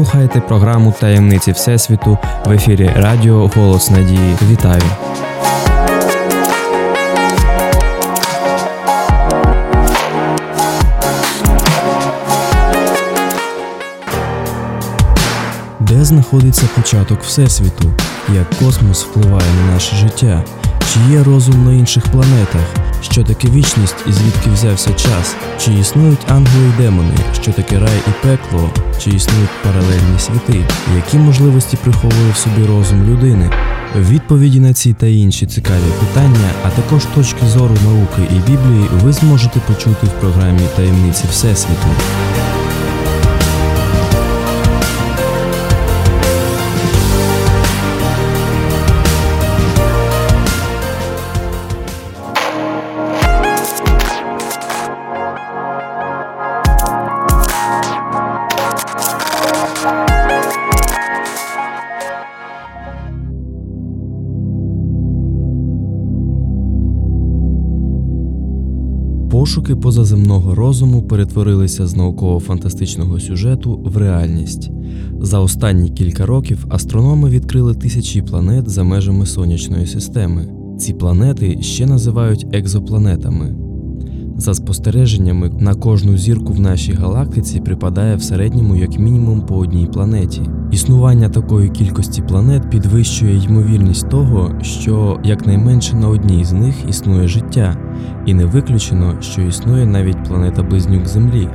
слухаєте програму Таємниці Всесвіту в ефірі Радіо Голос Надії. Вітаю! Де знаходиться початок Всесвіту? Як космос впливає на наше життя? Чи є розум на інших планетах? Що таке вічність і звідки взявся час? Чи існують ангели і демони? Що таке рай і пекло? Чи існують паралельні світи? Які можливості приховує в собі розум людини? Відповіді на ці та інші цікаві питання, а також точки зору науки і Біблії ви зможете почути в програмі Таємниці Всесвіту. Пошуки позаземного розуму перетворилися з науково-фантастичного сюжету в реальність. За останні кілька років астрономи відкрили тисячі планет за межами сонячної системи. Ці планети ще називають екзопланетами. За спостереженнями, на кожну зірку в нашій галактиці припадає в середньому як мінімум по одній планеті. Існування такої кількості планет підвищує ймовірність того, що якнайменше на одній з них існує життя, і не виключено, що існує навіть планета близнюк Землі.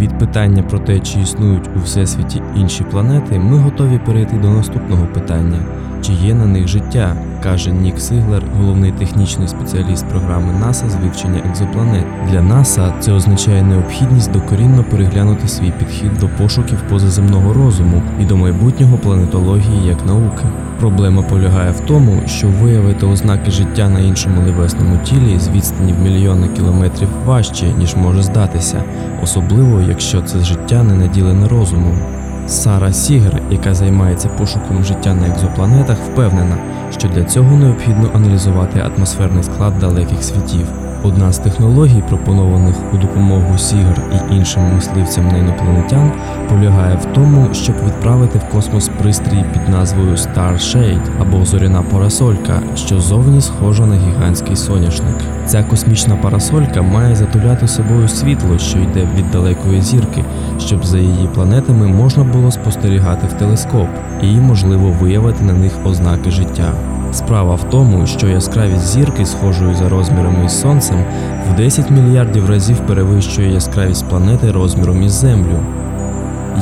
Від питання про те, чи існують у всесвіті інші планети, ми готові перейти до наступного питання: чи є на них життя, каже Нік Сиглер, головний технічний спеціаліст програми НАСА з вивчення екзопланет. Для НАСА це означає необхідність докорінно переглянути свій підхід до пошуків позаземного розуму і до майбутнього планетології як науки. Проблема полягає в тому, що виявити ознаки життя на іншому небесному тілі з відстані в мільйони кілометрів важче, ніж може здатися, особливо якщо це життя не наділене розумом. Сара Сігер, яка займається пошуком життя на екзопланетах, впевнена, що для цього необхідно аналізувати атмосферний склад далеких світів. Одна з технологій, пропонованих у допомогу Сігер і іншим мисливцям на інопланетян, полягає в тому, щоб відправити в космос пристрій під назвою Star Shade або зоряна парасолька, що зовні схожа на гігантський соняшник. Ця космічна парасолька має затуляти собою світло, що йде від далекої зірки, щоб за її планетами можна було спостерігати в телескоп і, можливо, виявити на них ознаки життя. Справа в тому, що яскравість зірки, схожої за розмірами із сонцем, в 10 мільярдів разів перевищує яскравість планети розміром із Землю.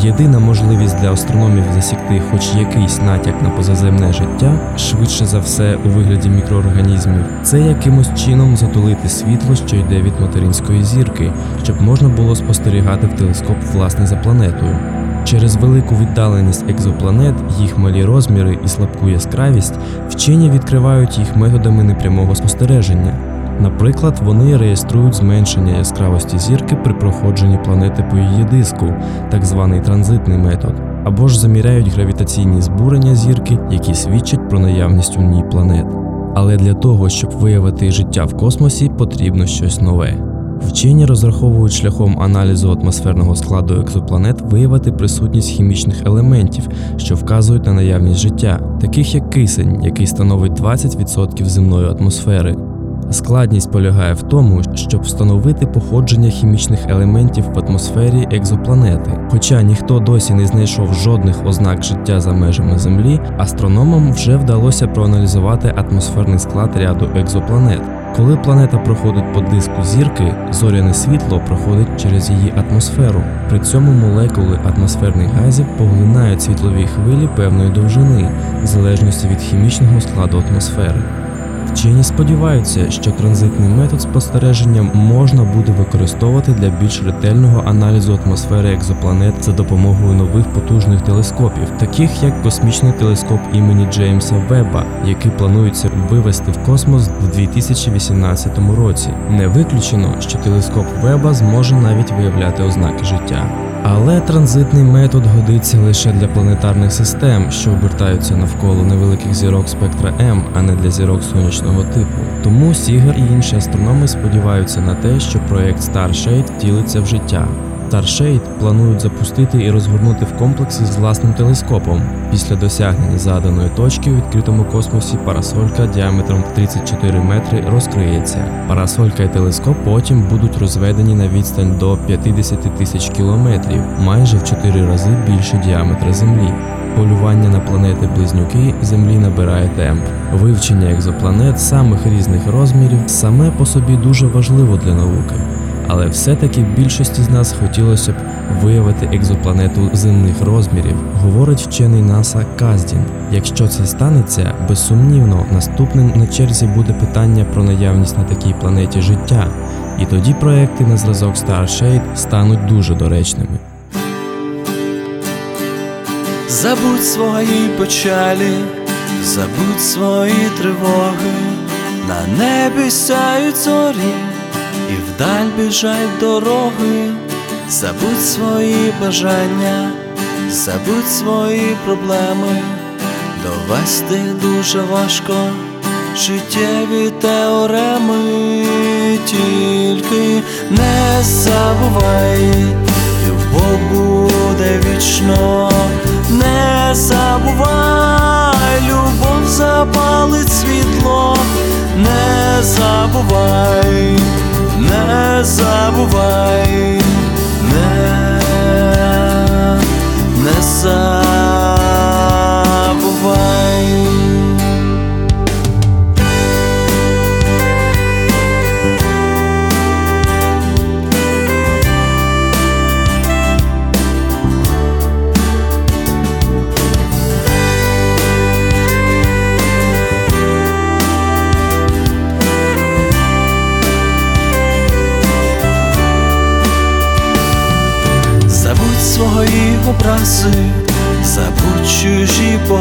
Єдина можливість для астрономів засікти хоч якийсь натяк на позаземне життя, швидше за все у вигляді мікроорганізмів, це якимось чином затулити світло, що йде від материнської зірки, щоб можна було спостерігати в телескоп власне за планетою. Через велику віддаленість екзопланет, їх малі розміри і слабку яскравість, вчені відкривають їх методами непрямого спостереження. Наприклад, вони реєструють зменшення яскравості зірки при проходженні планети по її диску, так званий транзитний метод, або ж заміряють гравітаційні збурення зірки, які свідчать про наявність у ній планет. Але для того, щоб виявити життя в космосі, потрібно щось нове. Вчені розраховують шляхом аналізу атмосферного складу екзопланет виявити присутність хімічних елементів, що вказують на наявність життя, таких як кисень, який становить 20% земної атмосфери. Складність полягає в тому, щоб встановити походження хімічних елементів в атмосфері екзопланети. Хоча ніхто досі не знайшов жодних ознак життя за межами Землі, астрономам вже вдалося проаналізувати атмосферний склад ряду екзопланет. Коли планета проходить по диску зірки, зоряне світло проходить через її атмосферу. При цьому молекули атмосферних газів поглинають світлові хвилі певної довжини, в залежності від хімічного складу атмосфери. Вчені сподіваються, що транзитний метод спостереження можна буде використовувати для більш ретельного аналізу атмосфери екзопланет за допомогою нових потужних телескопів, таких як космічний телескоп імені Джеймса Веба, який планується вивести в космос в 2018 році. Не виключено, що телескоп Веба зможе навіть виявляти ознаки життя. Але транзитний метод годиться лише для планетарних систем, що обертаються навколо невеликих зірок спектра М, а не для зірок сонячного типу. Тому Сігар і інші астрономи сподіваються на те, що проект Starshade втілиться в життя. Starshade планують запустити і розгорнути в комплексі з власним телескопом. Після досягнення заданої точки у відкритому космосі парасолька діаметром в 34 метри розкриється. Парасолька і телескоп потім будуть розведені на відстань до 50 тисяч кілометрів, майже в 4 рази більше діаметра Землі. Полювання на планети близнюки Землі набирає темп. Вивчення екзопланет самих різних розмірів саме по собі дуже важливо для науки. Але все-таки більшості з нас хотілося б виявити екзопланету земних розмірів, говорить вчений НАСА Каздін. Якщо це станеться, безсумнівно, наступним на черзі буде питання про наявність на такій планеті життя, і тоді проекти на зразок Starshade стануть дуже доречними. Забудь свої печалі, забудь свої тривоги, на небі сяють зорі, і вдаль біжать дороги, забудь свої бажання, забудь свої проблеми, довести дуже важко життєві теореми, тільки не забувай, любов буде вічно, не забувай, любов запалить світло, не забувай, не забувай, не, не забувай.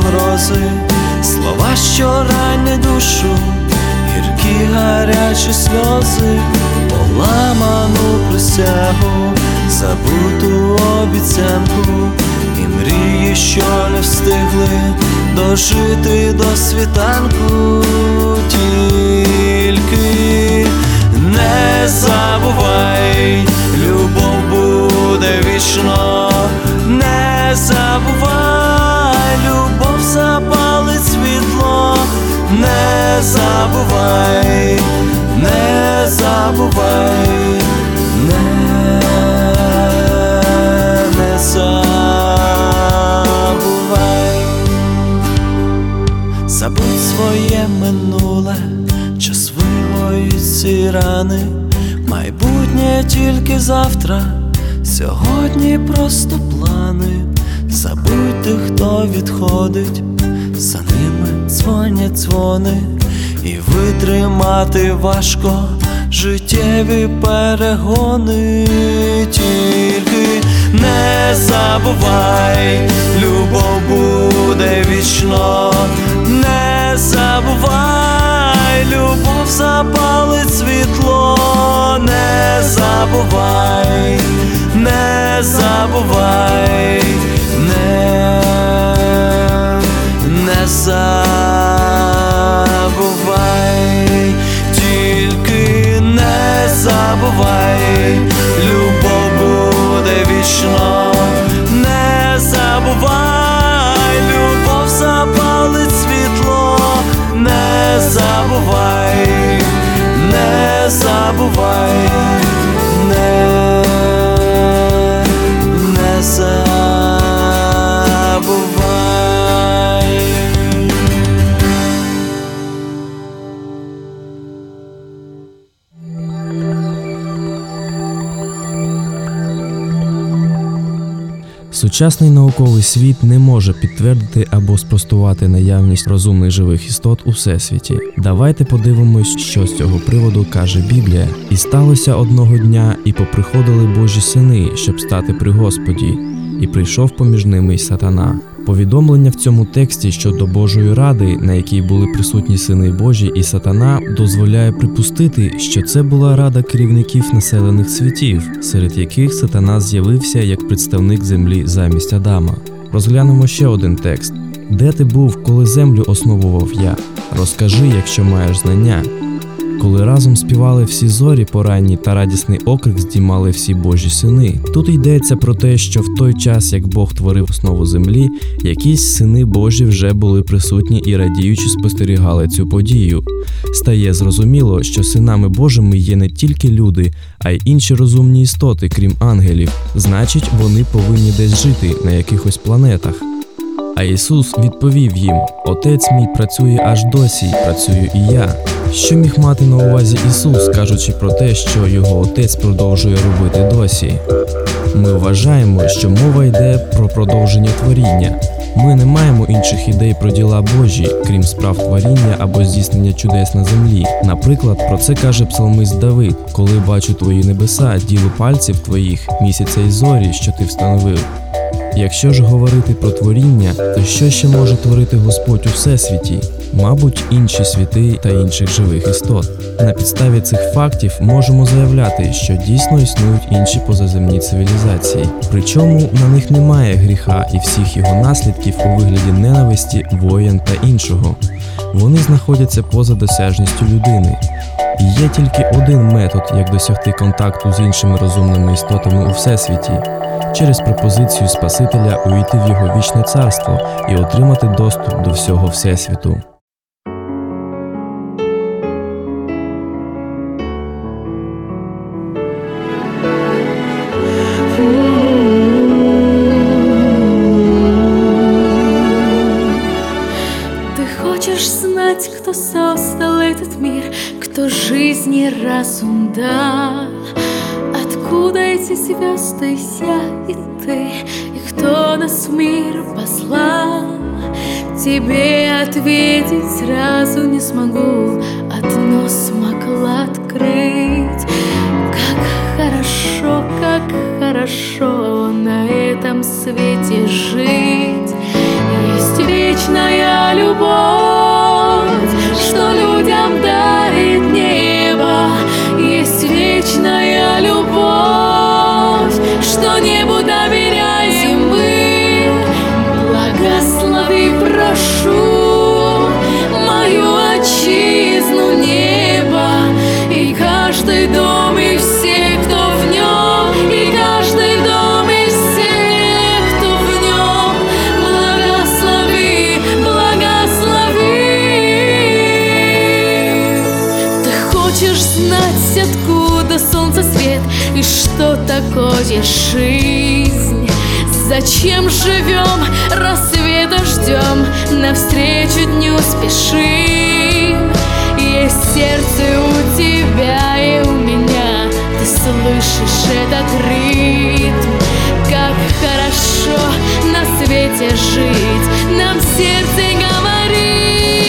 Погрози, слова, що ранять душу, гіркі гарячі сльози, поламану присягу, забуту обіцянку, і мрії, що не встигли дожити до світанку, тільки не забувай, любов буде вічно, не забувай, забувай, не забувай, не, не забувай. Забудь своє минуле, час вигоїть ці рани, майбутнє тільки завтра, сьогодні просто плани. Забудь тих, хто відходить, за ними дзвонять дзвони, і витримати важко життєві перегони, тільки не забувай, любов буде вічно, не забувай, любов запалить світло, не забувай, не забувай, не, не Сучасний науковий світ не може підтвердити або спростувати наявність розумних живих істот у всесвіті. Давайте подивимось, що з цього приводу каже Біблія. І сталося одного дня, і поприходили Божі сини, щоб стати при Господі, і прийшов поміж ними й сатана. Повідомлення в цьому тексті щодо Божої ради, на якій були присутні сини Божі і сатана, дозволяє припустити, що це була рада керівників населених світів, серед яких сатана з'явився як представник землі замість Адама. Розглянемо ще один текст: де ти був, коли землю основував я? Розкажи, якщо маєш знання. Коли разом співали всі зорі поранні та радісний окрик здіймали всі Божі сини. Тут йдеться про те, що в той час, як Бог творив основу землі, якісь сини Божі вже були присутні і радіючи спостерігали цю подію. Стає зрозуміло, що синами Божими є не тільки люди, а й інші розумні істоти, крім ангелів. Значить, вони повинні десь жити на якихось планетах. А Ісус відповів їм: Отець мій працює аж досі, й працюю і я. Що міг мати на увазі Ісус, кажучи про те, що його отець продовжує робити досі? Ми вважаємо, що мова йде про продовження творіння. Ми не маємо інших ідей про діла Божі, крім справ творіння або здійснення чудес на землі. Наприклад, про це каже псалмист Давид, коли бачу твої небеса, діло пальців твоїх, місяця і зорі, що ти встановив. Якщо ж говорити про творіння, то що ще може творити Господь у всесвіті? Мабуть, інші світи та інших живих істот. На підставі цих фактів можемо заявляти, що дійсно існують інші позаземні цивілізації. Причому на них немає гріха і всіх його наслідків у вигляді ненависті, воєн та іншого. Вони знаходяться поза досяжністю людини. Є тільки один метод, як досягти контакту з іншими розумними істотами у всесвіті через пропозицію Спасителя увійти в його вічне царство і отримати доступ до всього всесвіту. Эти звезды, я и ты, и кто нас в мир послал? Тебе ответить сразу не смогу, одно смогла открыть. Как хорошо, как хорошо на этом свете жить. Есть вечная любовь, что людям дарит небо. Есть вечная любовь, такое жизнь? Зачем живем, рассвета ждем, навстречу дню спешим? Есть сердце у тебя и у меня, ты слышишь этот ритм? Как хорошо на свете жить, нам сердце говорит,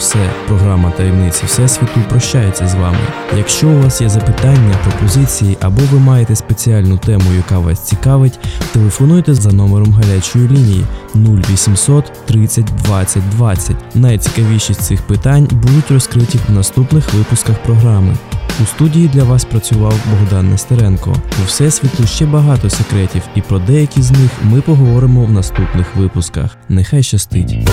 все. Програма таємниці Всесвіту прощається з вами. Якщо у вас є запитання, пропозиції або ви маєте спеціальну тему, яка вас цікавить, телефонуйте за номером гарячої лінії 0800 30 20 20. Найцікавіші з цих питань будуть розкриті в наступних випусках програми. У студії для вас працював Богдан Нестеренко. У всесвіту ще багато секретів, і про деякі з них ми поговоримо в наступних випусках. Нехай щастить!